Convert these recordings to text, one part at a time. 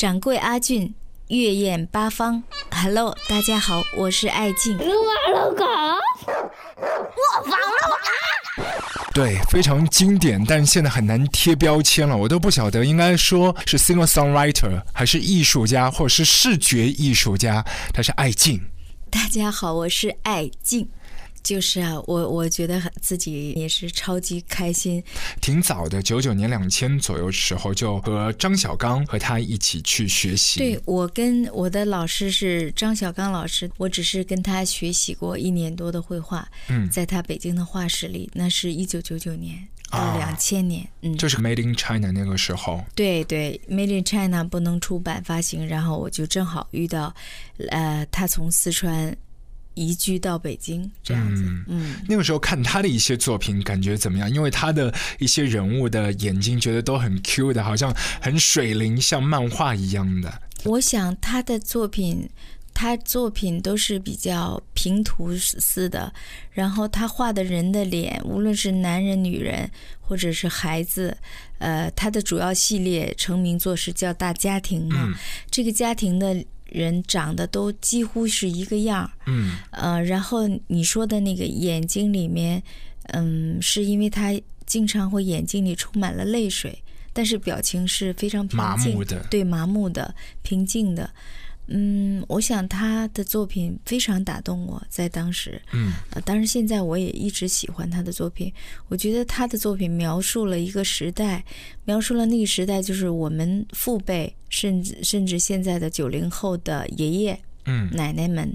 掌柜阿俊，月宴八方。Hello，大家好，我是艾静。撸啊撸狗，我房撸狗。对，非常经典，但现在很难贴标签了，我都不晓得应该说是 singer songwriter 还是艺术家，或者是视觉艺术家。他是艾静。大家好，我是艾静。就是啊，我我觉得自己也是超级开心。挺早的，九九年两千左右时候，就和张小刚和他一起去学习。对我跟我的老师是张小刚老师，我只是跟他学习过一年多的绘画。嗯，在他北京的画室里，那是一九九九年到两千年。嗯，就是 Made in China 那个时候。对对，Made in China 不能出版发行，然后我就正好遇到，呃，他从四川。移居到北京这样子，嗯，那个时候看他的一些作品，感觉怎么样？因为他的一些人物的眼睛，觉得都很 Q 的，好像很水灵，像漫画一样的。我想他的作品，他作品都是比较平涂似的，然后他画的人的脸，无论是男人、女人，或者是孩子，呃，他的主要系列成名作是叫《大家庭》嘛，这个家庭的。人长得都几乎是一个样儿，嗯，呃，然后你说的那个眼睛里面，嗯，是因为他经常会眼睛里充满了泪水，但是表情是非常平静的，对，麻木的，平静的。嗯，我想他的作品非常打动我，在当时，嗯，呃，当然现在我也一直喜欢他的作品。我觉得他的作品描述了一个时代，描述了那个时代，就是我们父辈，甚至甚至现在的九零后的爷爷、嗯，奶奶们，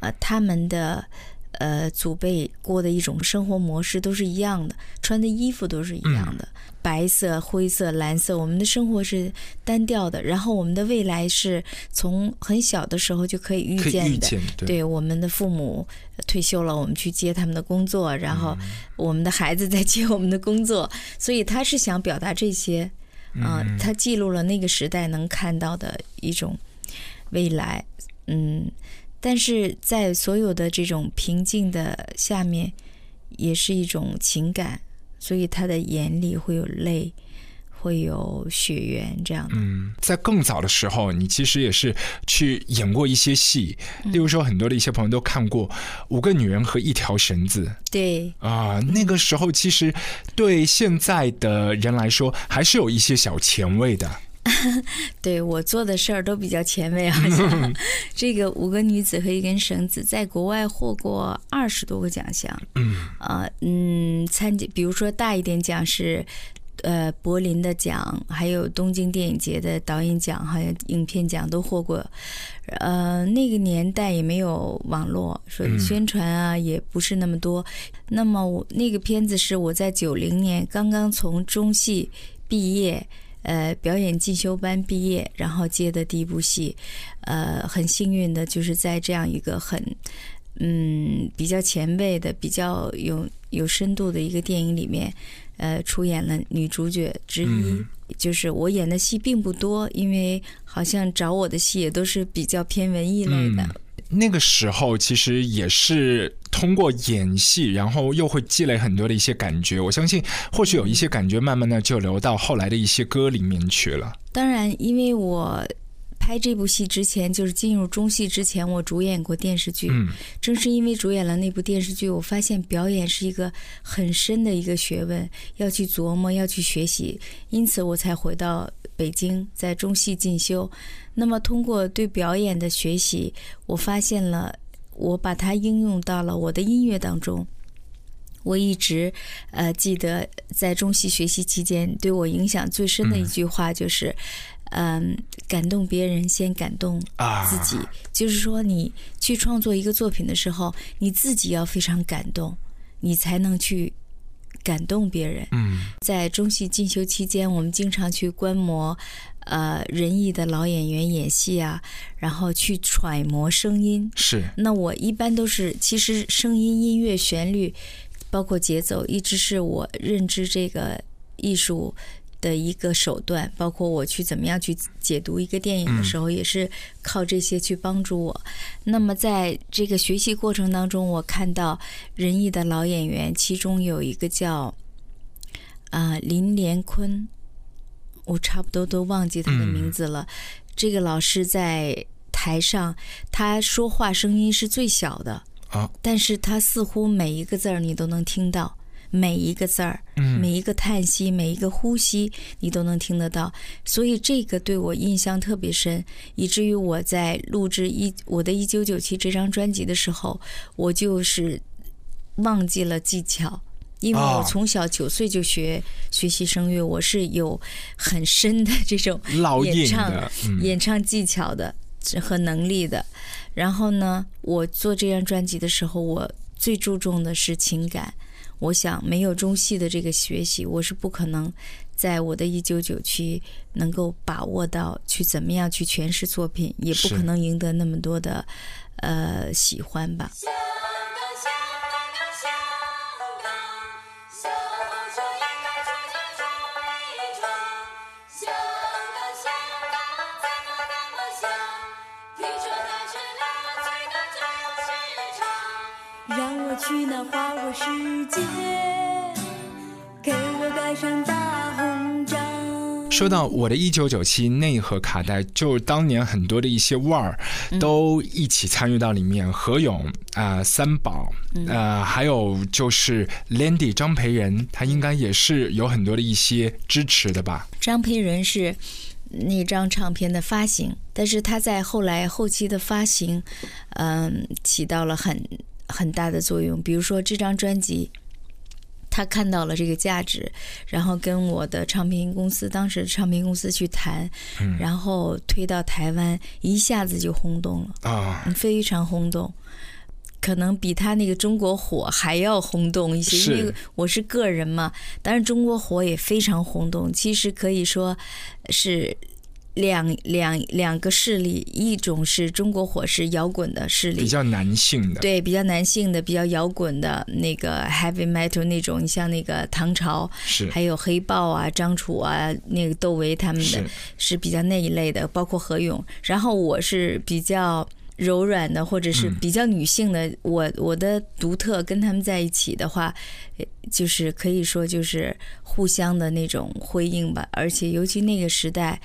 呃，他们的。呃，祖辈过的一种生活模式都是一样的，穿的衣服都是一样的，白色、灰色、蓝色。我们的生活是单调的，然后我们的未来是从很小的时候就可以预见的。对，我们的父母退休了，我们去接他们的工作，然后我们的孩子在接我们的工作，所以他是想表达这些，啊，他记录了那个时代能看到的一种未来，嗯。但是在所有的这种平静的下面，也是一种情感，所以他的眼里会有泪，会有血缘这样的。嗯，在更早的时候，你其实也是去演过一些戏，例如说很多的一些朋友都看过《五个女人和一条绳子》。对啊，那个时候其实对现在的人来说，还是有一些小前卫的。对我做的事儿都比较前卫，好像 这个五个女子和一根绳子在国外获过二十多个奖项。嗯啊嗯，参加比如说大一点奖是呃柏林的奖，还有东京电影节的导演奖，还有影片奖都获过。呃，那个年代也没有网络，所以宣传啊也不是那么多。那么我那个片子是我在九零年刚刚从中戏毕业。呃，表演进修班毕业，然后接的第一部戏，呃，很幸运的就是在这样一个很，嗯，比较前卫的、比较有有深度的一个电影里面，呃，出演了女主角之一。就是我演的戏并不多，因为好像找我的戏也都是比较偏文艺类的。那个时候其实也是通过演戏，然后又会积累很多的一些感觉。我相信，或许有一些感觉，慢慢的就流到后来的一些歌里面去了。当然，因为我拍这部戏之前，就是进入中戏之前，我主演过电视剧。嗯，正是因为主演了那部电视剧，我发现表演是一个很深的一个学问，要去琢磨，要去学习，因此我才回到北京，在中戏进修。那么，通过对表演的学习，我发现了，我把它应用到了我的音乐当中。我一直呃记得，在中戏学习期间，对我影响最深的一句话就是：嗯，感动别人先感动自己。就是说，你去创作一个作品的时候，你自己要非常感动，你才能去。感动别人。嗯，在中戏进修期间，我们经常去观摩，呃，仁义的老演员演戏啊，然后去揣摩声音。是。那我一般都是，其实声音、音乐、旋律，包括节奏，一直是我认知这个艺术。的一个手段，包括我去怎么样去解读一个电影的时候，也是靠这些去帮助我。那么在这个学习过程当中，我看到仁义的老演员，其中有一个叫啊林连坤，我差不多都忘记他的名字了。这个老师在台上，他说话声音是最小的啊，但是他似乎每一个字儿你都能听到。每一个字儿，每一个叹息，每一个呼吸，你都能听得到。所以这个对我印象特别深，以至于我在录制一我的一九九七这张专辑的时候，我就是忘记了技巧，因为我从小九岁就学学习声乐，我是有很深的这种演唱演唱技巧的和能力的。然后呢，我做这张专辑的时候，我最注重的是情感。我想，没有中戏的这个学习，我是不可能在我的一九九七能够把握到去怎么样去诠释作品，也不可能赢得那么多的呃喜欢吧。去那花花世界，给我盖上大红章。说到我的一九九七内核卡带，就当年很多的一些腕儿都一起参与到里面，何勇啊、三宝啊，还有就是 Landy 张培仁，他应该也是有很多的一些支持的吧？张培仁是那张唱片的发行，但是他在后来后期的发行，嗯，起到了很。很大的作用，比如说这张专辑，他看到了这个价值，然后跟我的唱片公司，当时唱片公司去谈，然后推到台湾，一下子就轰动了啊，非常轰动，可能比他那个中国火还要轰动一些，因为我是个人嘛，当然中国火也非常轰动，其实可以说是。两两两个势力，一种是中国火是摇滚的势力，比较男性的，对，比较男性的，比较摇滚的那个 heavy metal 那种，你像那个唐朝，是，还有黑豹啊、张楚啊、那个窦唯他们的，是比较那一类的，包括何勇。然后我是比较柔软的，或者是比较女性的，我我的独特跟他们在一起的话，就是可以说就是互相的那种辉映吧。而且尤其那个时代。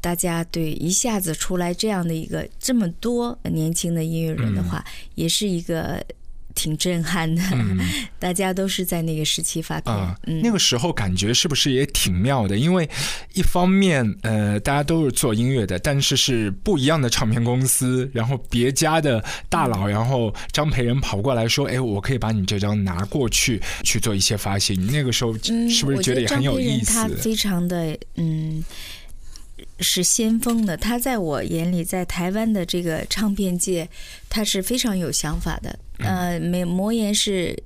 大家对一下子出来这样的一个这么多年轻的音乐人的话，也是一个挺震撼的。大家都是在那个时期发片，那个时候感觉是不是也挺妙的？因为一方面，呃，大家都是做音乐的，但是是不一样的唱片公司，然后别家的大佬，然后张培仁跑过来说：“哎，我可以把你这张拿过去去做一些发行。”那个时候是不是觉得也很有意思？他非常的嗯。是先锋的，他在我眼里，在台湾的这个唱片界，他是非常有想法的。呃，美魔岩是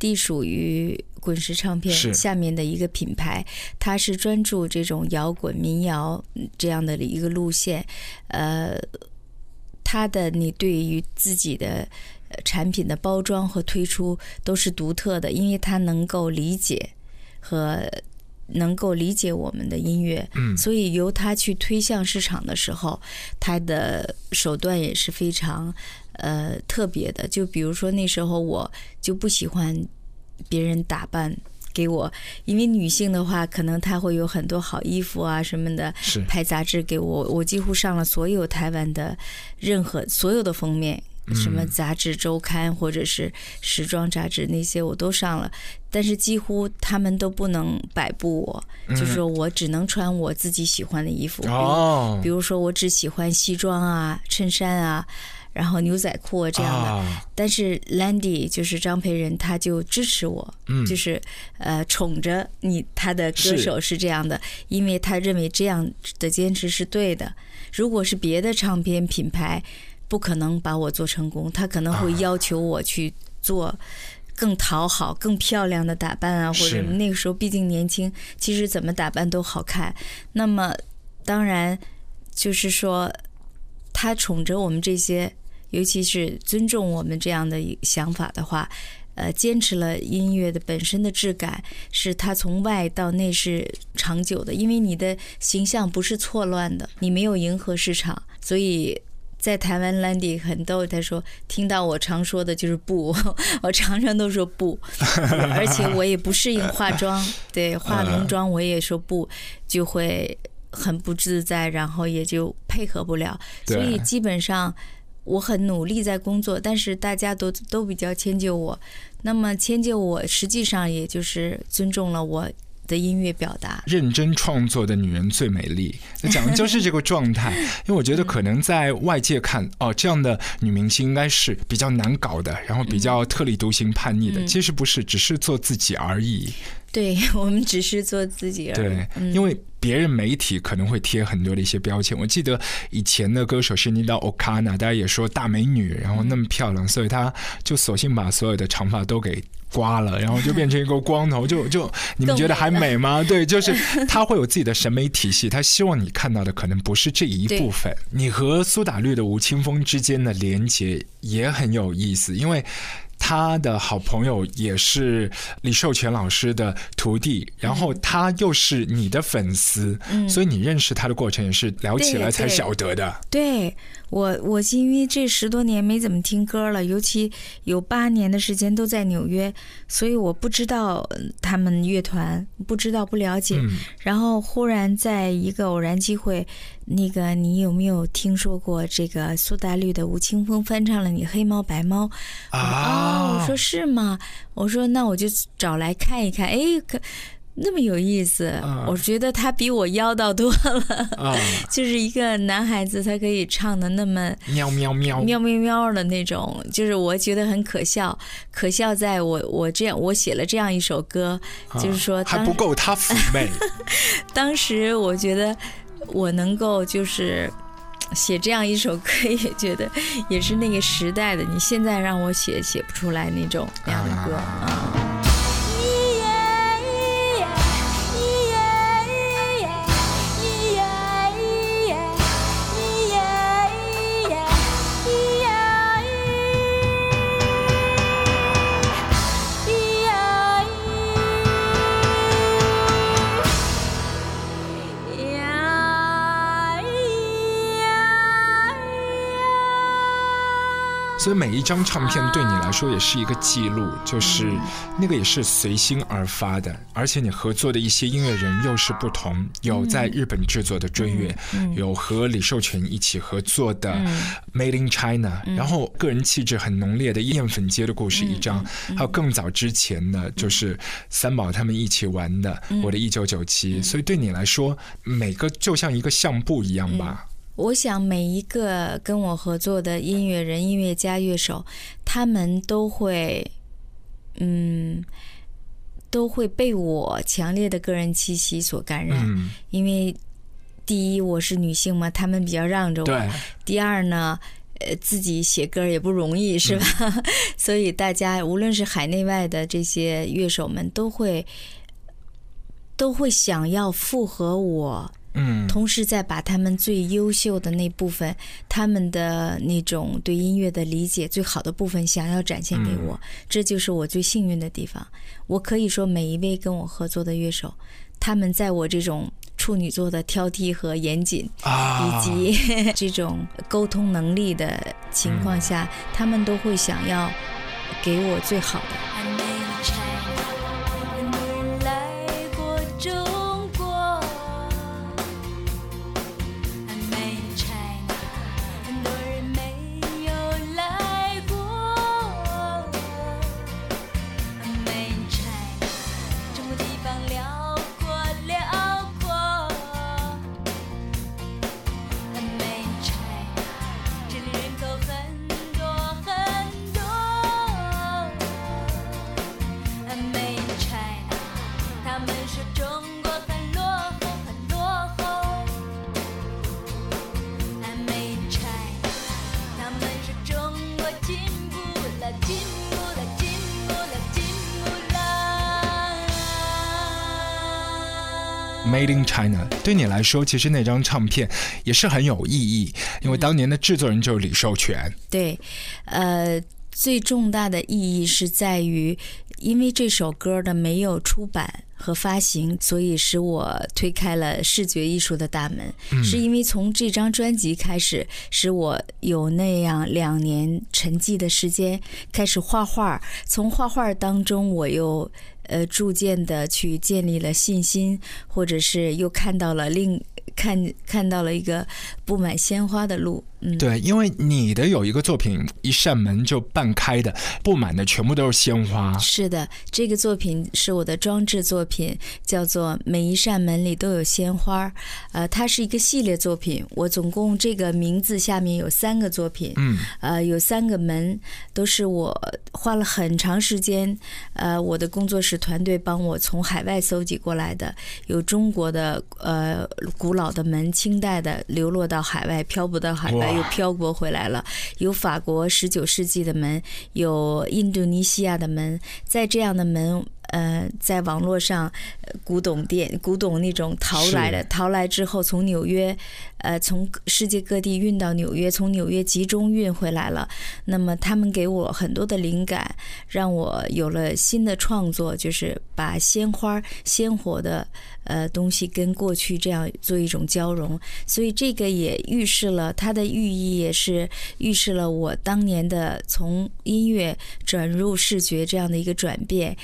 隶属于滚石唱片下面的一个品牌，他是专注这种摇滚民谣这样的一个路线。呃，他的你对于自己的产品的包装和推出都是独特的，因为他能够理解和。能够理解我们的音乐，所以由他去推向市场的时候，他的手段也是非常呃特别的。就比如说那时候，我就不喜欢别人打扮给我，因为女性的话，可能她会有很多好衣服啊什么的，拍杂志给我。我几乎上了所有台湾的任何所有的封面。什么杂志周刊或者是时装杂志那些我都上了，但是几乎他们都不能摆布我，就是说我只能穿我自己喜欢的衣服。哦，比如说我只喜欢西装啊、衬衫啊，然后牛仔裤啊这样的。但是 Landy 就是张培仁，他就支持我，就是呃宠着你，他的歌手是这样的，因为他认为这样的坚持是对的。如果是别的唱片品牌。不可能把我做成功，他可能会要求我去做更讨好、更漂亮的打扮啊，或者那个时候毕竟年轻，其实怎么打扮都好看。那么，当然就是说，他宠着我们这些，尤其是尊重我们这样的想法的话，呃，坚持了音乐的本身的质感，是他从外到内是长久的，因为你的形象不是错乱的，你没有迎合市场，所以。在台湾，Landy 很逗，他说听到我常说的就是不，我常常都说不，而且我也不适应化妆，对，化浓妆我也说不，就会很不自在，然后也就配合不了，所以基本上我很努力在工作，但是大家都都比较迁就我，那么迁就我，实际上也就是尊重了我。的音乐表达，认真创作的女人最美丽，那讲的就是这个状态。因为我觉得可能在外界看，哦，这样的女明星应该是比较难搞的，然后比较特立独行、叛逆的。其实不是，只是做自己而已。对 我们只是做自己而已。对，因为别人媒体可能会贴很多的一些标签。我记得以前的歌手是妮达·奥卡纳，大家也说大美女，然后那么漂亮，所以她就索性把所有的长发都给。刮了，然后就变成一个光头，就就 你们觉得还美吗？对，就是他会有自己的审美体系，他希望你看到的可能不是这一部分。你和苏打绿的吴青峰之间的连接也很有意思，因为。他的好朋友也是李寿全老师的徒弟，然后他又是你的粉丝，所以你认识他的过程也是聊起来才晓得的。对我，我因为这十多年没怎么听歌了，尤其有八年的时间都在纽约，所以我不知道他们乐团，不知道不了解。然后忽然在一个偶然机会。那个，你有没有听说过这个苏打绿的吴青峰翻唱了你《黑猫白猫》啊？我说是吗？我说那我就找来看一看。哎，可那么有意思，我觉得他比我妖道多了。就是一个男孩子，他可以唱的那么喵喵喵喵喵喵的那种，就是我觉得很可笑。可笑在我我这样我写了这样一首歌，就是说还不够他妩媚。当时我觉得。我能够就是写这样一首歌，也觉得也是那个时代的。你现在让我写，写不出来那种那样的歌啊。所以每一张唱片对你来说也是一个记录，就是那个也是随心而发的，而且你合作的一些音乐人又是不同，有在日本制作的追月，有和李寿全一起合作的 Made in China，然后个人气质很浓烈的艳粉街的故事一张，还有更早之前的，就是三宝他们一起玩的我的一九九七，所以对你来说每个就像一个相簿一样吧。我想每一个跟我合作的音乐人、音乐家、乐手，他们都会，嗯，都会被我强烈的个人气息所感染。因为第一，我是女性嘛，他们比较让着我；第二呢，呃，自己写歌也不容易，是吧？所以大家无论是海内外的这些乐手们，都会都会想要附和我。嗯，同时再把他们最优秀的那部分，他们的那种对音乐的理解最好的部分，想要展现给我，这就是我最幸运的地方。我可以说，每一位跟我合作的乐手，他们在我这种处女座的挑剔和严谨，以及 这种沟通能力的情况下，他们都会想要给我最好的。Made in China，对你来说，其实那张唱片也是很有意义，因为当年的制作人就是李寿全。对，呃，最重大的意义是在于，因为这首歌的没有出版和发行，所以使我推开了视觉艺术的大门。是因为从这张专辑开始，使我有那样两年沉寂的时间，开始画画。从画画当中，我又呃逐渐的去建立了信心，或者是又看到了另。看看到了一个布满鲜花的路，嗯，对，因为你的有一个作品，一扇门就半开的，布满的全部都是鲜花。是的，这个作品是我的装置作品，叫做《每一扇门里都有鲜花》。呃，它是一个系列作品，我总共这个名字下面有三个作品，嗯，呃，有三个门，都是我花了很长时间，呃，我的工作室团队帮我从海外搜集过来的，有中国的呃古老。老的门，清代的流落到海外，漂泊到海外，又漂泊回来了。有法国十九世纪的门，有印度尼西亚的门，在这样的门。呃，在网络上，古董店、古董那种淘来的，淘来之后从纽约，呃，从世界各地运到纽约，从纽约集中运回来了。那么他们给我很多的灵感，让我有了新的创作，就是把鲜花、鲜活的呃东西跟过去这样做一种交融。所以这个也预示了它的寓意，也是预示了我当年的从音乐转入视觉这样的一个转变。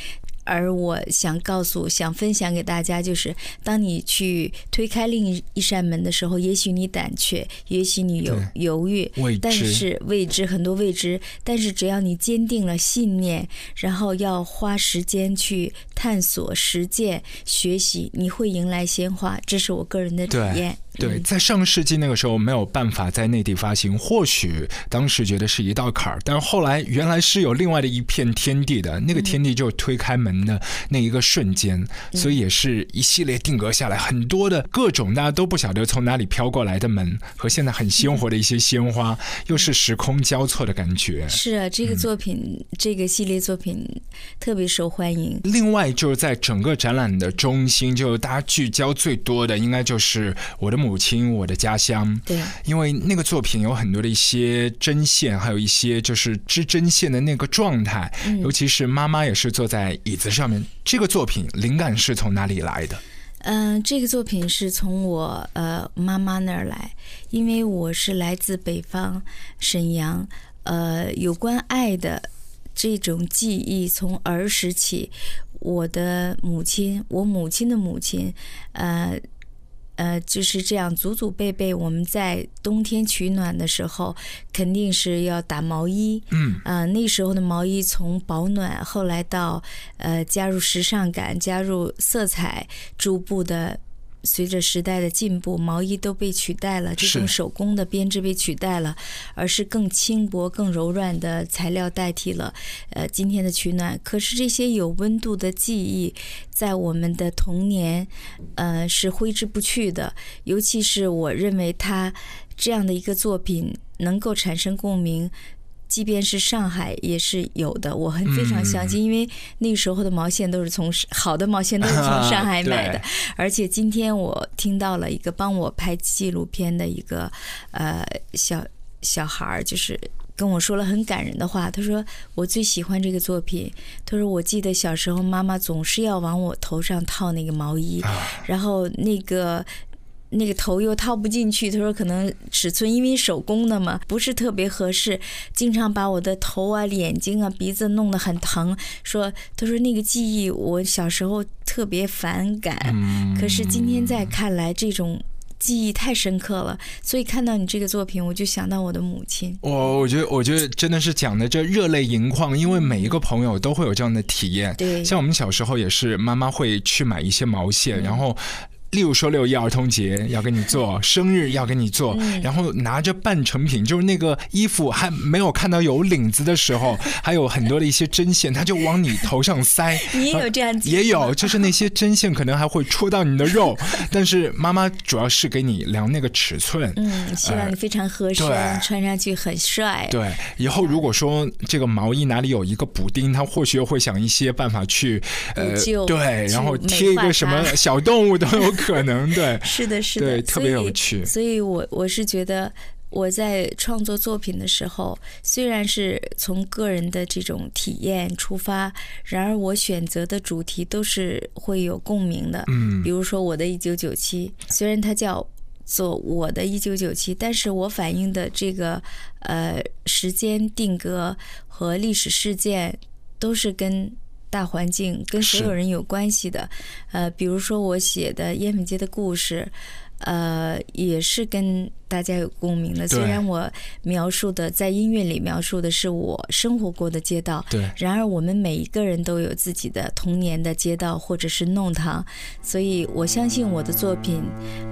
而我想告诉、想分享给大家，就是当你去推开另一扇门的时候，也许你胆怯，也许你有犹豫，但是未知很多未知，但是只要你坚定了信念，然后要花时间去探索、实践、学习，你会迎来鲜花。这是我个人的体验。对，在上世纪那个时候没有办法在内地发行，或许当时觉得是一道坎儿，但是后来原来是有另外的一片天地的，那个天地就推开门的那一个瞬间，所以也是一系列定格下来很多的各种大家都不晓得从哪里飘过来的门和现在很鲜活的一些鲜花，又是时空交错的感觉。是啊，这个作品，这个系列作品特别受欢迎。另外就是在整个展览的中心，就大家聚焦最多的，应该就是我的母。母亲，我的家乡。对，因为那个作品有很多的一些针线，还有一些就是织针线的那个状态，尤其是妈妈也是坐在椅子上面。这个作品灵感是从哪里来的？嗯，这个作品是从我呃妈妈那儿来，因为我是来自北方沈阳，呃，有关爱的这种记忆，从儿时起，我的母亲，我母亲的母亲，呃。呃，就是这样，祖祖辈辈，我们在冬天取暖的时候，肯定是要打毛衣。嗯，啊，那时候的毛衣从保暖，后来到呃加入时尚感，加入色彩，逐步的。随着时代的进步，毛衣都被取代了，这种手工的编织被取代了，而是更轻薄、更柔软的材料代替了呃今天的取暖。可是这些有温度的记忆，在我们的童年，呃是挥之不去的。尤其是我认为他这样的一个作品能够产生共鸣。即便是上海也是有的，我很非常相信，因为那时候的毛线都是从好的毛线都是从上海 买的，而且今天我听到了一个帮我拍纪录片的一个呃小小孩儿，就是跟我说了很感人的话，他说我最喜欢这个作品，他说我记得小时候妈妈总是要往我头上套那个毛衣，然后那个。那个头又套不进去，他说可能尺寸因为手工的嘛，不是特别合适，经常把我的头啊、眼睛啊、鼻子弄得很疼。说他说那个记忆我小时候特别反感，可是今天再看来，这种记忆太深刻了。所以看到你这个作品，我就想到我的母亲。我我觉得我觉得真的是讲的这热泪盈眶，因为每一个朋友都会有这样的体验。对，像我们小时候也是，妈妈会去买一些毛线，然后。例如说六一儿童节要给你做，生日要给你做，然后拿着半成品，就是那个衣服还没有看到有领子的时候，还有很多的一些针线，他就往你头上塞。你也有这样？也有，就是那些针线可能还会戳到你的肉，但是妈妈主要是给你量那个尺寸，嗯，希望你非常合身，穿上去很帅。对，以后如果说这个毛衣哪里有一个补丁，他或许会想一些办法去呃，对，然后贴一个什么小动物都有。可能对，是的，是的，特别有趣。所以我我是觉得，我在创作作品的时候，虽然是从个人的这种体验出发，然而我选择的主题都是会有共鸣的。嗯，比如说我的《一九九七》，虽然它叫做我的一九九七，但是我反映的这个呃时间定格和历史事件都是跟。大环境跟所有人有关系的，呃，比如说我写的烟粉街的故事，呃，也是跟大家有共鸣的。虽然我描述的在音乐里描述的是我生活过的街道，对，然而我们每一个人都有自己的童年的街道或者是弄堂，所以我相信我的作品，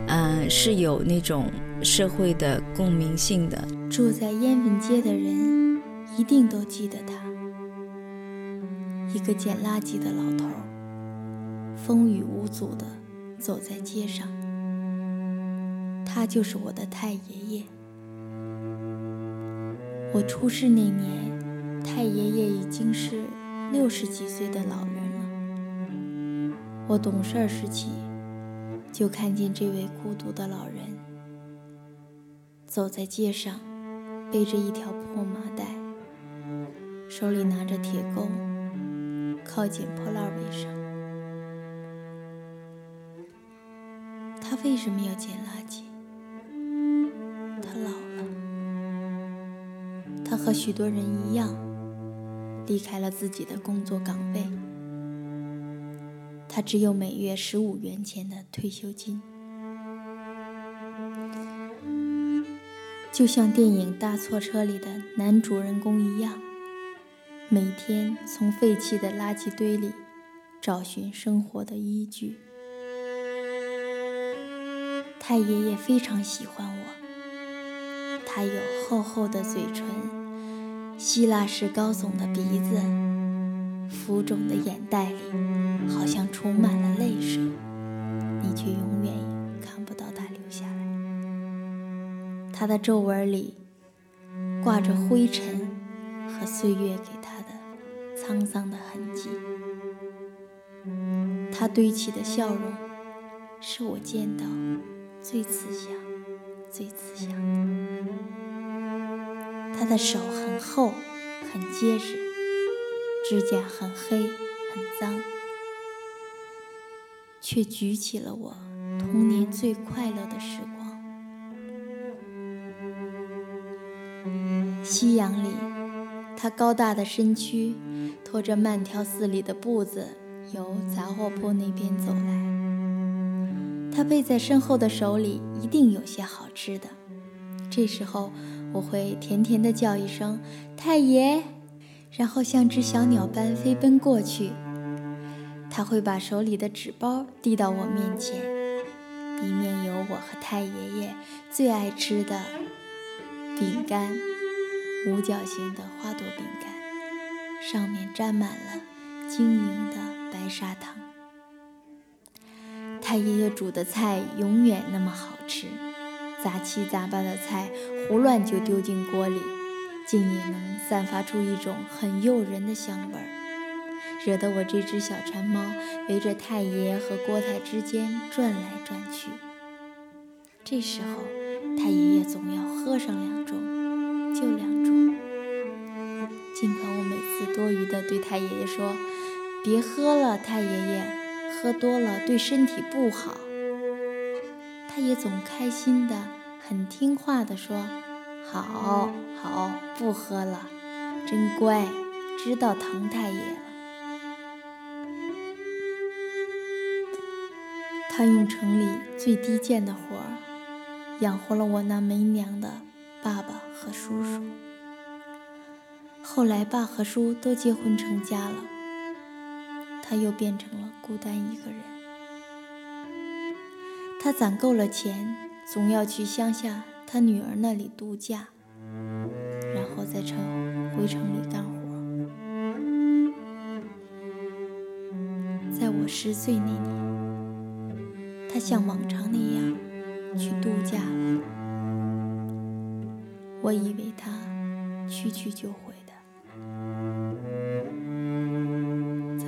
嗯，是有那种社会的共鸣性的。住在烟粉街的人一定都记得他。一个捡垃圾的老头，风雨无阻地走在街上。他就是我的太爷爷。我出世那年，太爷爷已经是六十几岁的老人了。我懂事儿时起，就看见这位孤独的老人走在街上，背着一条破麻袋，手里拿着铁钩。靠捡破烂为生。他为什么要捡垃圾？他老了。他和许多人一样，离开了自己的工作岗位。他只有每月十五元钱的退休金，就像电影《大错车》里的男主人公一样。每天从废弃的垃圾堆里找寻生活的依据。太爷爷非常喜欢我，他有厚厚的嘴唇，希腊式高耸的鼻子，浮肿的眼袋里好像充满了泪水，你却永远也看不到他流下来。他的皱纹里挂着灰尘和岁月给。沧桑的痕迹，他堆起的笑容，是我见到最慈祥、最慈祥的。他的手很厚、很结实，指甲很黑、很脏，却举起了我童年最快乐的时光。夕阳里，他高大的身躯。拖着慢条斯理的步子，由杂货铺那边走来。他背在身后的手里一定有些好吃的。这时候，我会甜甜地叫一声“太爷”，然后像只小鸟般飞奔过去。他会把手里的纸包递到我面前，里面有我和太爷爷最爱吃的饼干——五角形的花朵饼干。上面沾满了晶莹的白砂糖。太爷爷煮的菜永远那么好吃，杂七杂八的菜胡乱就丢进锅里，竟也能散发出一种很诱人的香味儿，惹得我这只小馋猫围着太爷和锅台之间转来转去。这时候，太爷爷总要喝上两盅，就两盅。尽管我每次多余的对太爷爷说：“别喝了，太爷爷，喝多了对身体不好。”他也总开心的、很听话的说：“好，好，不喝了，真乖，知道疼太爷了。”他用城里最低贱的活儿，养活了我那没娘的爸爸和叔叔。后来，爸和叔都结婚成家了，他又变成了孤单一个人。他攒够了钱，总要去乡下他女儿那里度假，然后再城回城里干活。在我十岁那年，他像往常那样去度假了。我以为他去去就回。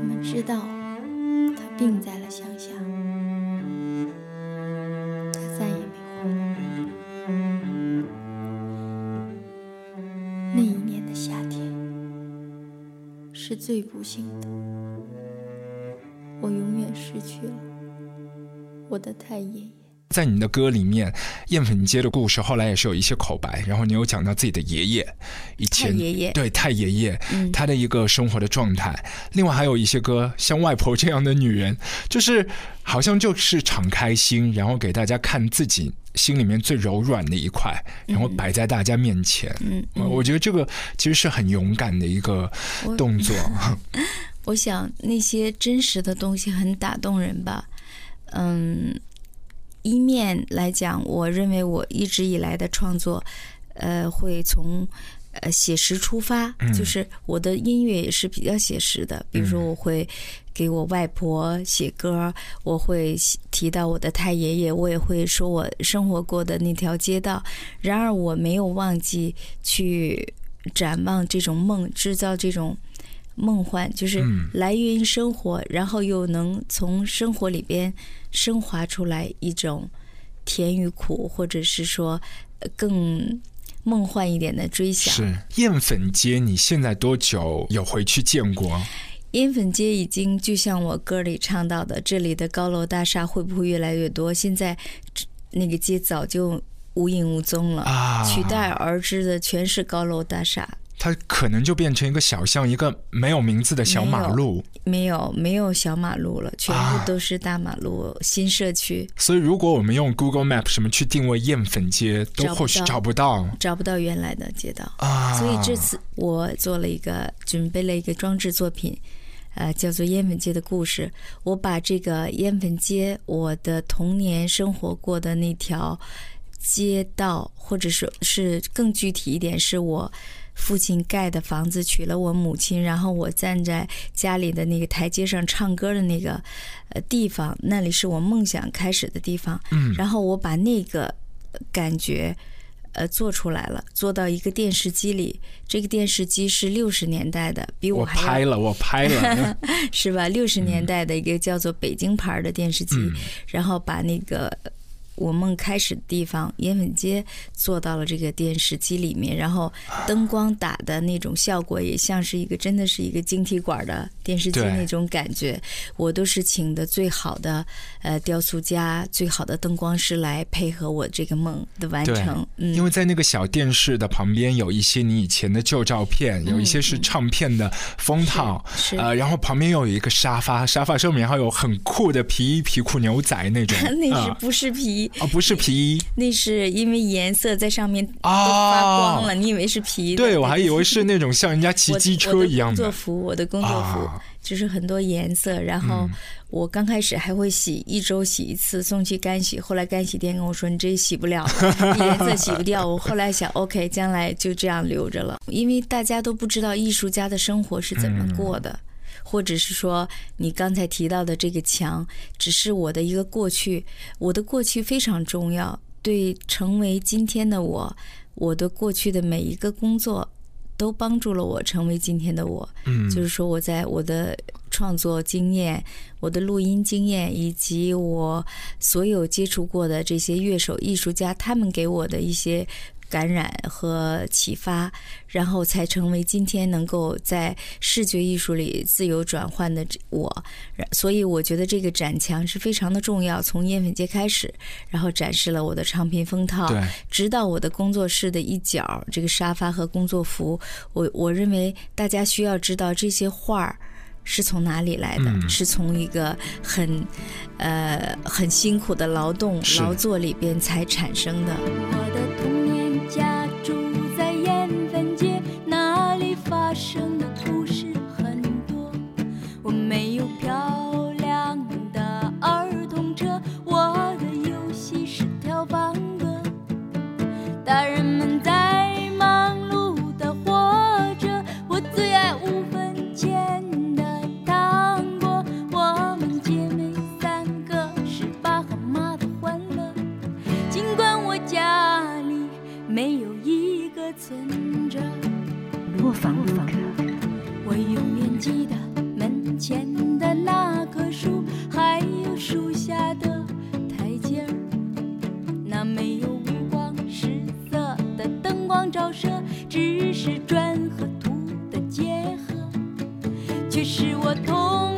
我们知道他病在了乡下他再也没回来那一年的夏天是最不幸的我永远失去了我的太爷爷。在你的歌里面，燕粉街的故事后来也是有一些口白，然后你有讲到自己的爷爷以前爷爷对太爷爷他的一个生活的状态。另外还有一些歌，像外婆这样的女人，就是好像就是敞开心，然后给大家看自己心里面最柔软的一块，然后摆在大家面前。嗯，我觉得这个其实是很勇敢的一个动作。我想那些真实的东西很打动人吧。嗯。一面来讲，我认为我一直以来的创作，呃，会从呃写实出发，就是我的音乐也是比较写实的。比如说，我会给我外婆写歌，我会提到我的太爷爷，我也会说我生活过的那条街道。然而，我没有忘记去展望这种梦，制造这种梦幻，就是来源于生活，然后又能从生活里边。升华出来一种甜与苦，或者是说更梦幻一点的追想。是燕粉街，你现在多久有回去见过？燕粉街已经就像我歌里唱到的，这里的高楼大厦会不会越来越多？现在那个街早就无影无踪了，取代而之的全是高楼大厦。它可能就变成一个小巷，一个没有名字的小马路。没有，没有小马路了，全部都是大马路、新社区。所以，如果我们用 Google Map 什么去定位燕粉街，都或许找不到，找不到原来的街道。啊！所以这次我做了一个，准备了一个装置作品，呃，叫做《燕粉街的故事》。我把这个燕粉街，我的童年生活过的那条街道，或者说是更具体一点，是我。父亲盖的房子娶了我母亲，然后我站在家里的那个台阶上唱歌的那个呃地方，那里是我梦想开始的地方。嗯，然后我把那个感觉呃做出来了，做到一个电视机里。这个电视机是六十年代的，比我还拍了，我拍了，是吧？六十年代的一个叫做北京牌的电视机，然后把那个。我梦开始的地方，烟粉街坐到了这个电视机里面，然后灯光打的那种效果也像是一个真的是一个晶体管的电视机那种感觉。我都是请的最好的呃雕塑家、最好的灯光师来配合我这个梦的完成。嗯，因为在那个小电视的旁边有一些你以前的旧照片，有一些是唱片的封套，是呃，然后旁边又有一个沙发，沙发上面还有很酷的皮衣、皮裤、牛仔那种。那是不是皮？哦，不是皮衣，那是因为颜色在上面都发光了，你以为是皮？对，我还以为是那种像人家骑机车一样的 工作服。我的工作服就是很多颜色，然后我刚开始还会洗，一周洗一次，送去干洗。后来干洗店跟我说：“你这洗不了，颜色洗不掉。”我后来想，OK，将来就这样留着了，因为大家都不知道艺术家的生活是怎么过的。或者是说，你刚才提到的这个墙，只是我的一个过去。我的过去非常重要，对成为今天的我，我的过去的每一个工作，都帮助了我成为今天的我。嗯，就是说，我在我的创作经验、我的录音经验，以及我所有接触过的这些乐手、艺术家，他们给我的一些。感染和启发，然后才成为今天能够在视觉艺术里自由转换的我。所以我觉得这个展墙是非常的重要。从烟粉街开始，然后展示了我的唱片封套，直到我的工作室的一角，这个沙发和工作服。我我认为大家需要知道这些画儿。是从哪里来的？是从一个很，呃，很辛苦的劳动劳作里边才产生的。我的房。我永远记得门前的那棵树，还有树下的台阶儿。那没有五光十色的灯光照射，只是砖和土的结合。却是我同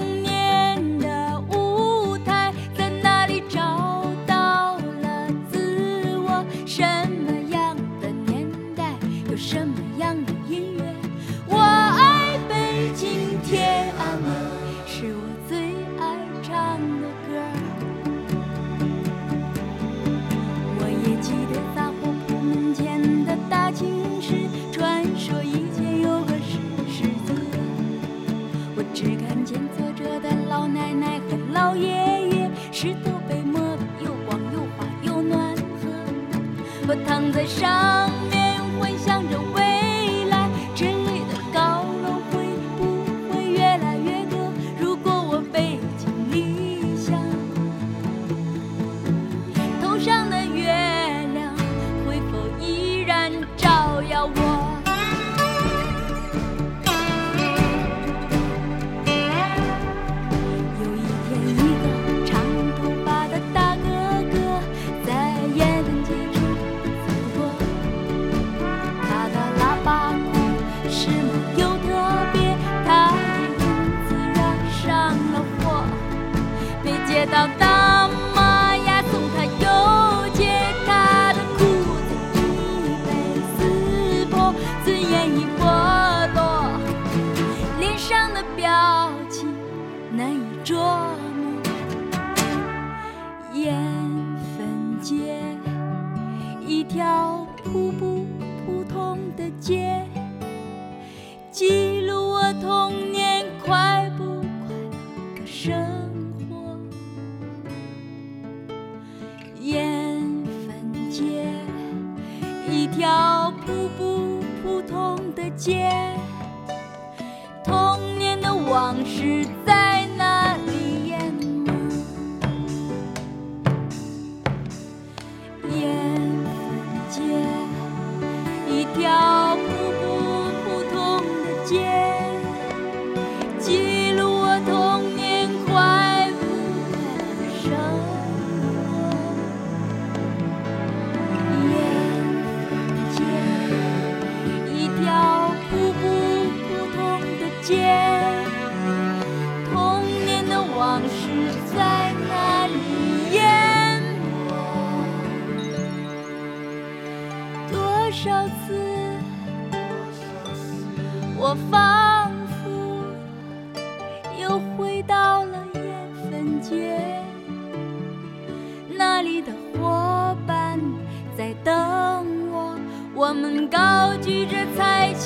只看见坐着的老奶奶和老爷爷，石头被磨得又光又滑又暖和。我躺在上面，一条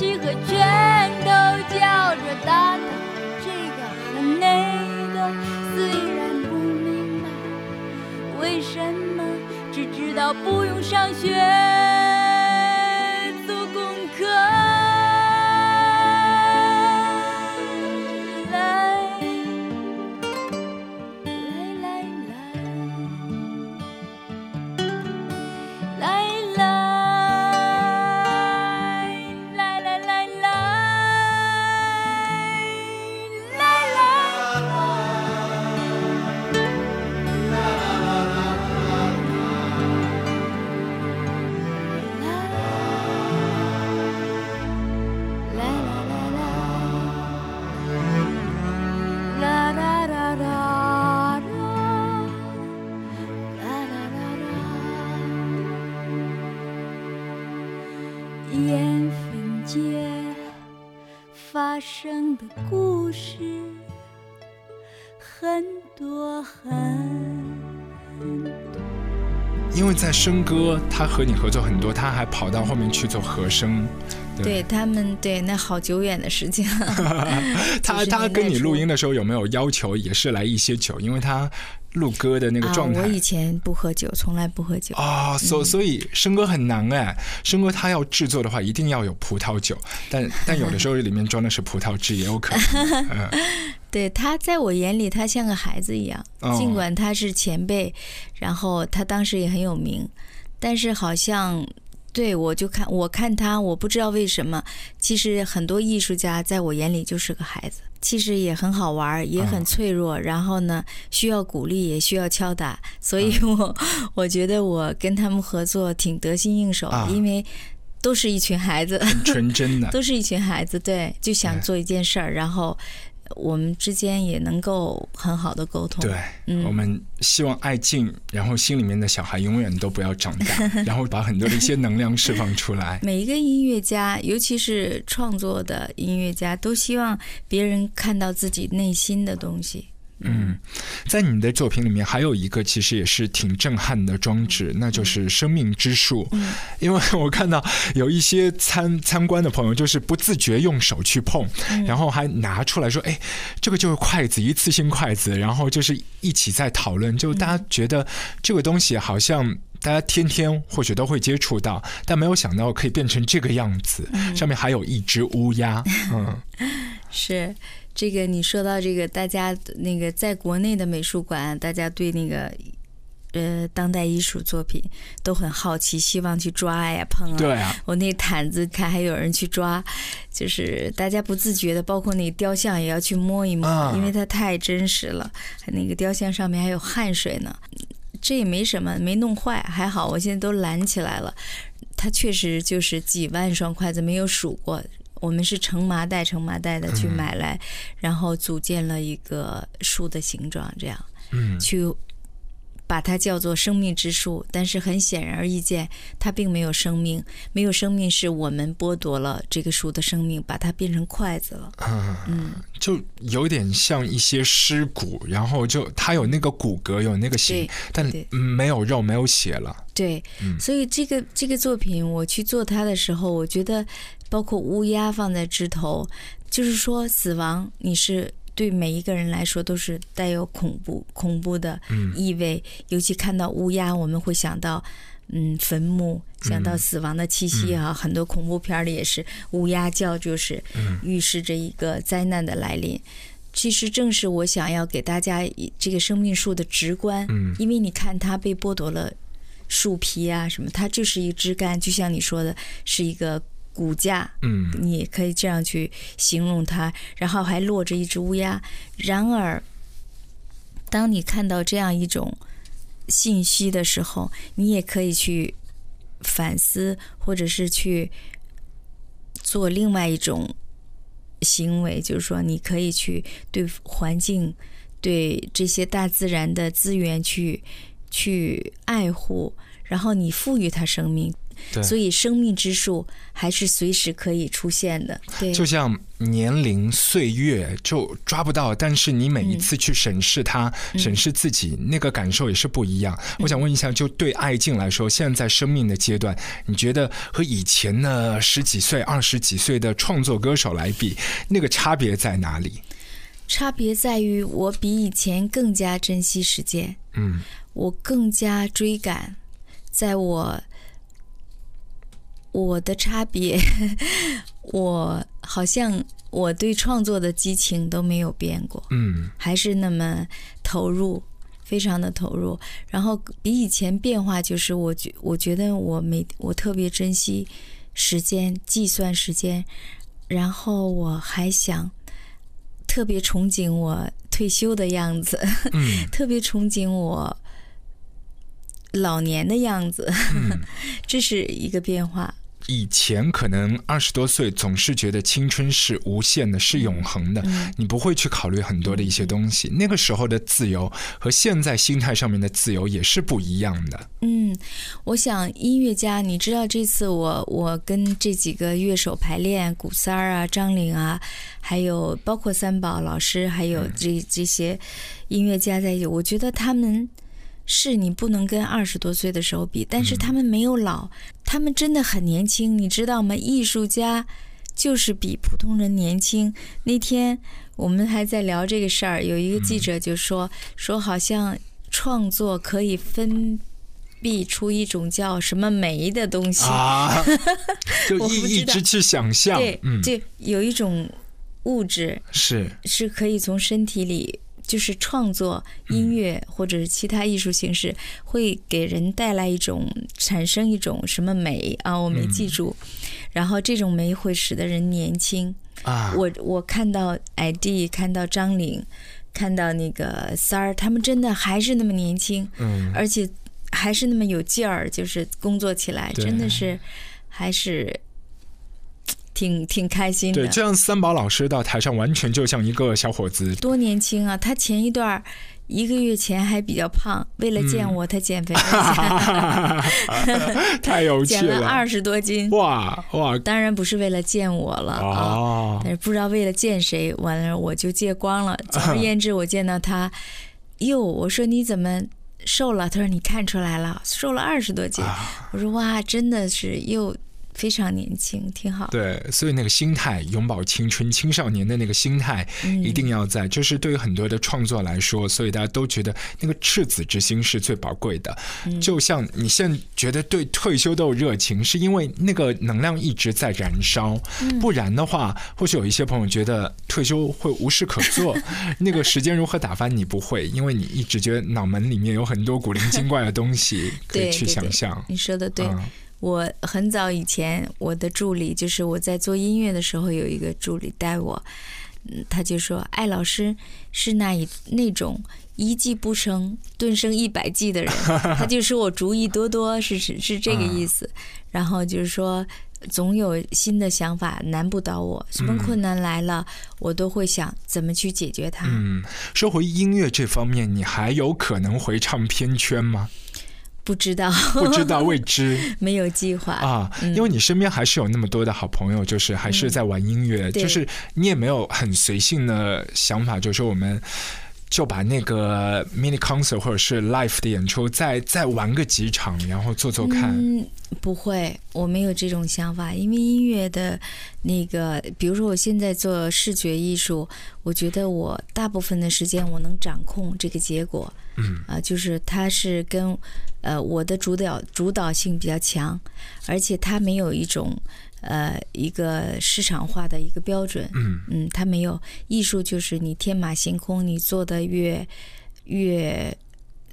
彩旗和拳头，叫着打倒这个和那个，虽然不明白为什么，只知道不用上学。盐分街发生的故事很多很因为在生歌，他和你合作很多，他还跑到后面去做和声。对他们，对那好久远的时间了。他他跟你录音的时候有没有要求也是来一些酒？因为他录歌的那个状啊，态。我以前不喝酒，从来不喝酒。哦，所所以生哥很难哎，生哥他要制作的话，一定要有葡萄酒，但 但有的时候里面装的是葡萄汁也有可能。嗯，对他在我眼里，他像个孩子一样，哦。尽管他是前辈，然后他当时也很有名，但是好像对我就看我看他，我不知道为什么，其实很多艺术家在我眼里就是个孩子，其实也很好玩，也很脆弱，然后呢需要鼓励，也需要敲打，所以我、我觉得我跟他们合作挺得心应手，啊因为都是一群孩子。很纯真的。都是一群孩子，对，就想做一件事儿，然后我们之间也能够很好的沟通。对，嗯我们希望爱静，然后心里面的小孩永远都不要长大，然后把很多的一些能量释放出来。每一个音乐家，尤其是创作的音乐家，都希望别人看到自己内心的东西。嗯，在你的作品里面还有一个其实也是挺震撼的装置，那就是生命之树。嗯因为我看到有一些参参观的朋友，就是不自觉用手去碰，嗯然后还拿出来说：“哎，这个就是筷子，一次性筷子。”然后就是一起在讨论，就大家觉得这个东西好像。大家天天或许都会接触到，但没有想到可以变成这个样子。上面还有一只乌鸦，嗯，是这个，你说到这个，大家那个在国内的美术馆，大家对那个呃当代艺术作品都很好奇，希望去抓呀、碰啊。对啊，我那毯子看还有人去抓，就是大家不自觉的，包括那个雕像也要去摸一摸，啊因为它太真实了。那个雕像上面还有汗水呢，这也没什么，没弄坏，还好我现在都拦起来了。它确实就是几万双筷子，没有数过。我们是成麻袋成麻袋的去买来，然后组建了一个树的形状，这样嗯，去把它叫做生命之树。但是很显而易见，它并没有生命，没有生命是我们剥夺了这个树的生命，把它变成筷子了。嗯，就有点像一些尸骨，然后就它有那个骨骼，有那个形，但没有肉，没有血了。对，嗯所以这个这个作品我去做它的时候，我觉得包括乌鸦放在枝头，就是说死亡，你是对每一个人来说都是带有恐怖恐怖的意味，尤其看到乌鸦，我们会想到。嗯，坟墓想到死亡的气息啊，很多恐怖片儿里也是乌鸦叫，就是预示着一个灾难的来临。其实正是我想要给大家以这个生命树的直观，嗯。因为你看它被剥夺了树皮啊什么，它就是一个枝干，就像你说的，是一个骨架，嗯你可以这样去形容它，然后还落着一只乌鸦。然而，当你看到这样一种信息的时候，你也可以去反思，或者是去做另外一种行为，就是说，你可以去对环境、对这些大自然的资源去去爱护，然后你赋予它生命。对所以，生命之树还是随时可以出现的。对，就像年龄、岁月就抓不到，但是你每一次去审视它、嗯审视自己，那个感受也是不一样。我想问一下，就对爱静来说，现在在生命的阶段，你觉得和以前的十几岁、二十几岁的创作歌手来比，那个差别在哪里？差别在于我比以前更加珍惜时间，嗯我更加追赶，在我我的差别，我好像我对创作的激情都没有变过，嗯还是那么投入，非常的投入。然后比以前变化就是我觉我觉得我每我特别珍惜时间，计算时间，然后我还想特别憧憬我退休的样子，嗯 特别憧憬我老年的样子，嗯。这是一个变化。以前可能二十多岁总是觉得青春是无限的，是永恒的，你不会去考虑很多的一些东西。那个时候的自由和现在心态上面的自由也是不一样的。嗯，我想音乐家，你知道这次我我跟这几个乐手排练，古三儿啊、张玲啊，还有包括三宝老师，还有这这些音乐家在一起，我觉得他们是你不能跟二十多岁的时候比，但是他们没有老，他们真的很年轻，你知道吗？艺术家就是比普通人年轻。那天我们还在聊这个事儿，有一个记者就说、说好像创作可以分泌出一种叫什么酶的东西，啊，就一一直去想象，对，嗯，就有一种物质是，是可以从身体里。就是创作音乐或者是其他艺术形式，会给人带来一种产生一种什么美啊？我没记住。然后这种美会使得人年轻。啊，我我看到矮弟，看到张玲，看到那个三儿，他们真的还是那么年轻，嗯，而且还是那么有劲儿，就是工作起来真的是还是嘖挺挺开心的。对，这样三宝老师到台上完全就像一个小伙子，多年轻啊！他前一段一个月前还比较胖，为了见我，他减肥了，太有趣了，减了二十多斤。哇哇！当然不是为了见我了啊，但是不知道为了见谁，完了我就借光了。总而言之，我见到他，哟，我说你怎么？瘦了，他说你看出来了，瘦了二十多斤。我说哇，真的是又。非常年轻，挺好。对，所以那个心态，永葆青春、青少年的那个心态，一定要在。就是对于很多的创作来说，所以大家都觉得那个赤子之心是最宝贵的。就像你现在觉得对退休都有热情，是因为那个能量一直在燃烧。不然的话，或许有一些朋友觉得退休会无事可做，那个时间如何打发你不会，因为你一直觉得脑门里面有很多古灵精怪的东西 可以去想象。你说的对。我很早以前，我的助理就是我在做音乐的时候，有一个助理带我，嗯，他就说：“艾老师是那一那种一计不成顿生一百计的人。”他就说我主意多多，是是是这个意思。然后就是说，总有新的想法难不倒我，什么困难来了，我都会想怎么去解决它。嗯，说回音乐这方面，你还有可能回唱片圈吗？不知道，不知道，未知，没有计划。啊。因为你身边还是有那么多的好朋友，就是还是在玩音乐，就是你也没有很随性的想法，就是说我们就把那个 mini concert 或者是 live 的演出再再玩个几场，然后做做看。嗯，不会，我没有这种想法，因为音乐的那个，比如说我现在做视觉艺术，我觉得我大部分的时间我能掌控这个结果。嗯啊，就是它是跟。呃，我的主导主导性比较强，而且它没有一种呃一个市场化的一个标准。嗯嗯，它没有艺术，就是你天马行空，你做的越越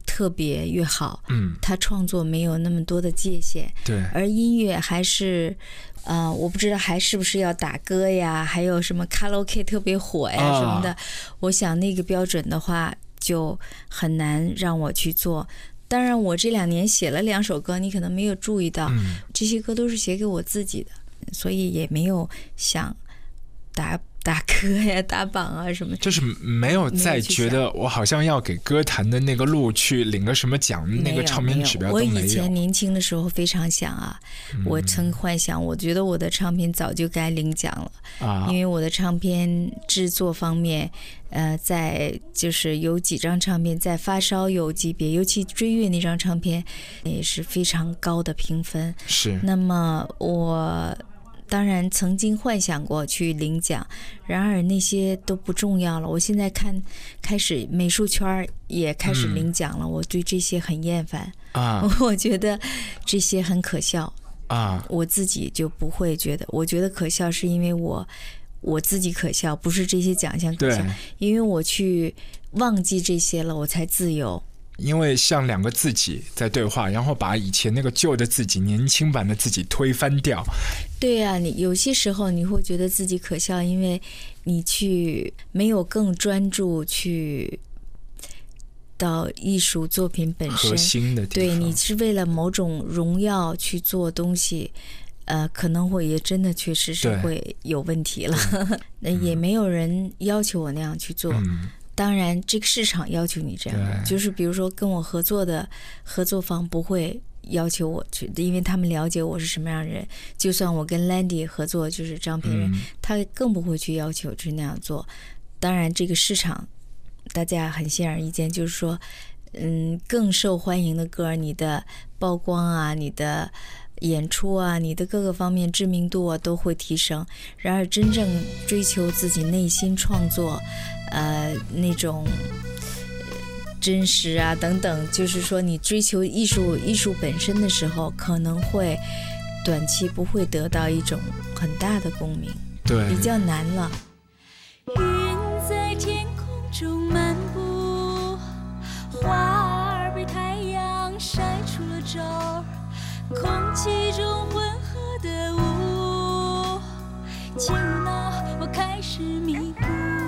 特别越好。嗯，它创作没有那么多的界限。对，而音乐还是呃，我不知道还是不是要打歌呀，还有什么卡拉 OK 特别火呀什么的。我想那个标准的话，就很难让我去做。当然，我这两年写了两首歌，你可能没有注意到，这些歌都是写给我自己的，所以也没有想打。打歌呀，打榜啊，什么？就是没有再觉得我好像要给歌坛的那个路去领个什么奖，那个唱片指标我以前年轻的时候非常想啊，我曾幻想，我觉得我的唱片早就该领奖了啊，因为我的唱片制作方面，呃，在就是有几张唱片在发烧友级别，尤其追月那张唱片也是非常高的评分。是。那么我。当然，曾经幻想过去领奖，然而那些都不重要了。我现在看，开始美术圈也开始领奖了，我对这些很厌烦啊！我觉得这些很可笑啊！我自己就不会觉得，我觉得可笑是因为我我自己可笑，不是这些奖项可笑，因为我去忘记这些了，我才自由。因为像两个自己在对话，然后把以前那个旧的自己、年轻版的自己推翻掉。对呀，你有些时候你会觉得自己可笑，因为你去没有更专注去到艺术作品本身核心的。对你是为了某种荣耀去做东西，呃，可能会也真的确实是会有问题了。那也没有人要求我那样去做。当然，这个市场要求你这样，就是比如说跟我合作的合作方不会要求我去，因为他们了解我是什么样的人。就算我跟 Landy 合作，就是张培仁，他更不会去要求去那样做。当然，这个市场大家很显而易见，就是说，嗯，更受欢迎的歌，你的曝光啊，你的演出啊，你的各个方面知名度啊都会提升。然而，真正追求自己内心创作。呃，那种真实啊，等等，就是说，你追求艺术、艺术本身的时候，可能会短期不会得到一种很大的共鸣，对，比较难了。云在天空中漫步，花空气中混合的雾，进入脑，我开始迷糊。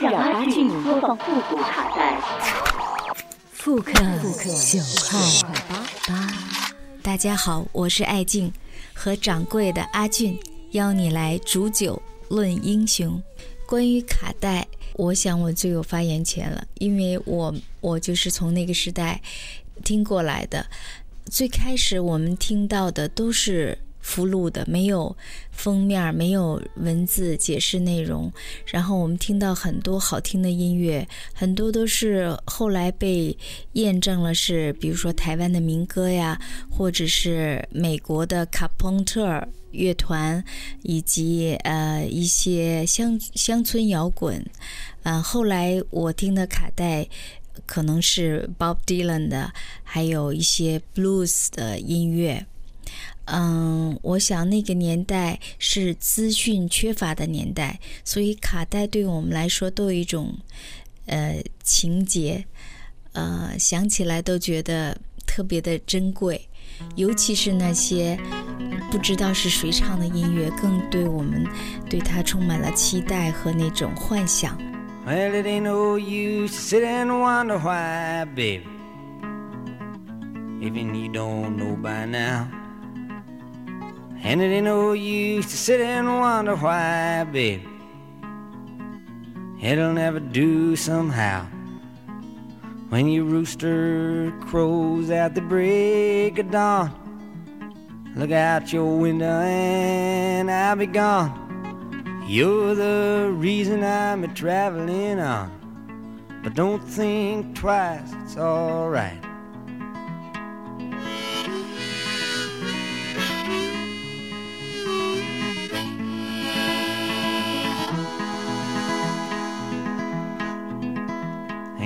让阿俊播放复古卡带。复刻九号八八，大家好，我是艾静，和掌柜的阿俊邀你来煮酒论英雄。关于卡带，我想我最有发言权了，因为我我就是从那个时代听过来的。最开始我们听到的都是附录的，没有封面，没有文字解释内容。然后我们听到很多好听的音乐，很多都是后来被验证了是，比如说台湾的民歌呀，或者是美国的卡朋特乐团，以及呃一些乡乡村摇滚。呃，后来我听的卡带。可能是 Bob Dylan 的，还有一些 blues 的音乐。嗯，我想那个年代是资讯缺乏的年代，所以卡带对我们来说都有一种呃情节，呃想起来都觉得特别的珍贵，尤其是那些不知道是谁唱的音乐，更对我们对它充满了期待和那种幻想。Even you don't know by now. And it ain't no use to sit and wonder why, baby. It'll never do somehow. When your rooster crows at the break of dawn, look out your window and I'll be gone. You're the reason I'm a traveling on. But don't think twice, it's alright.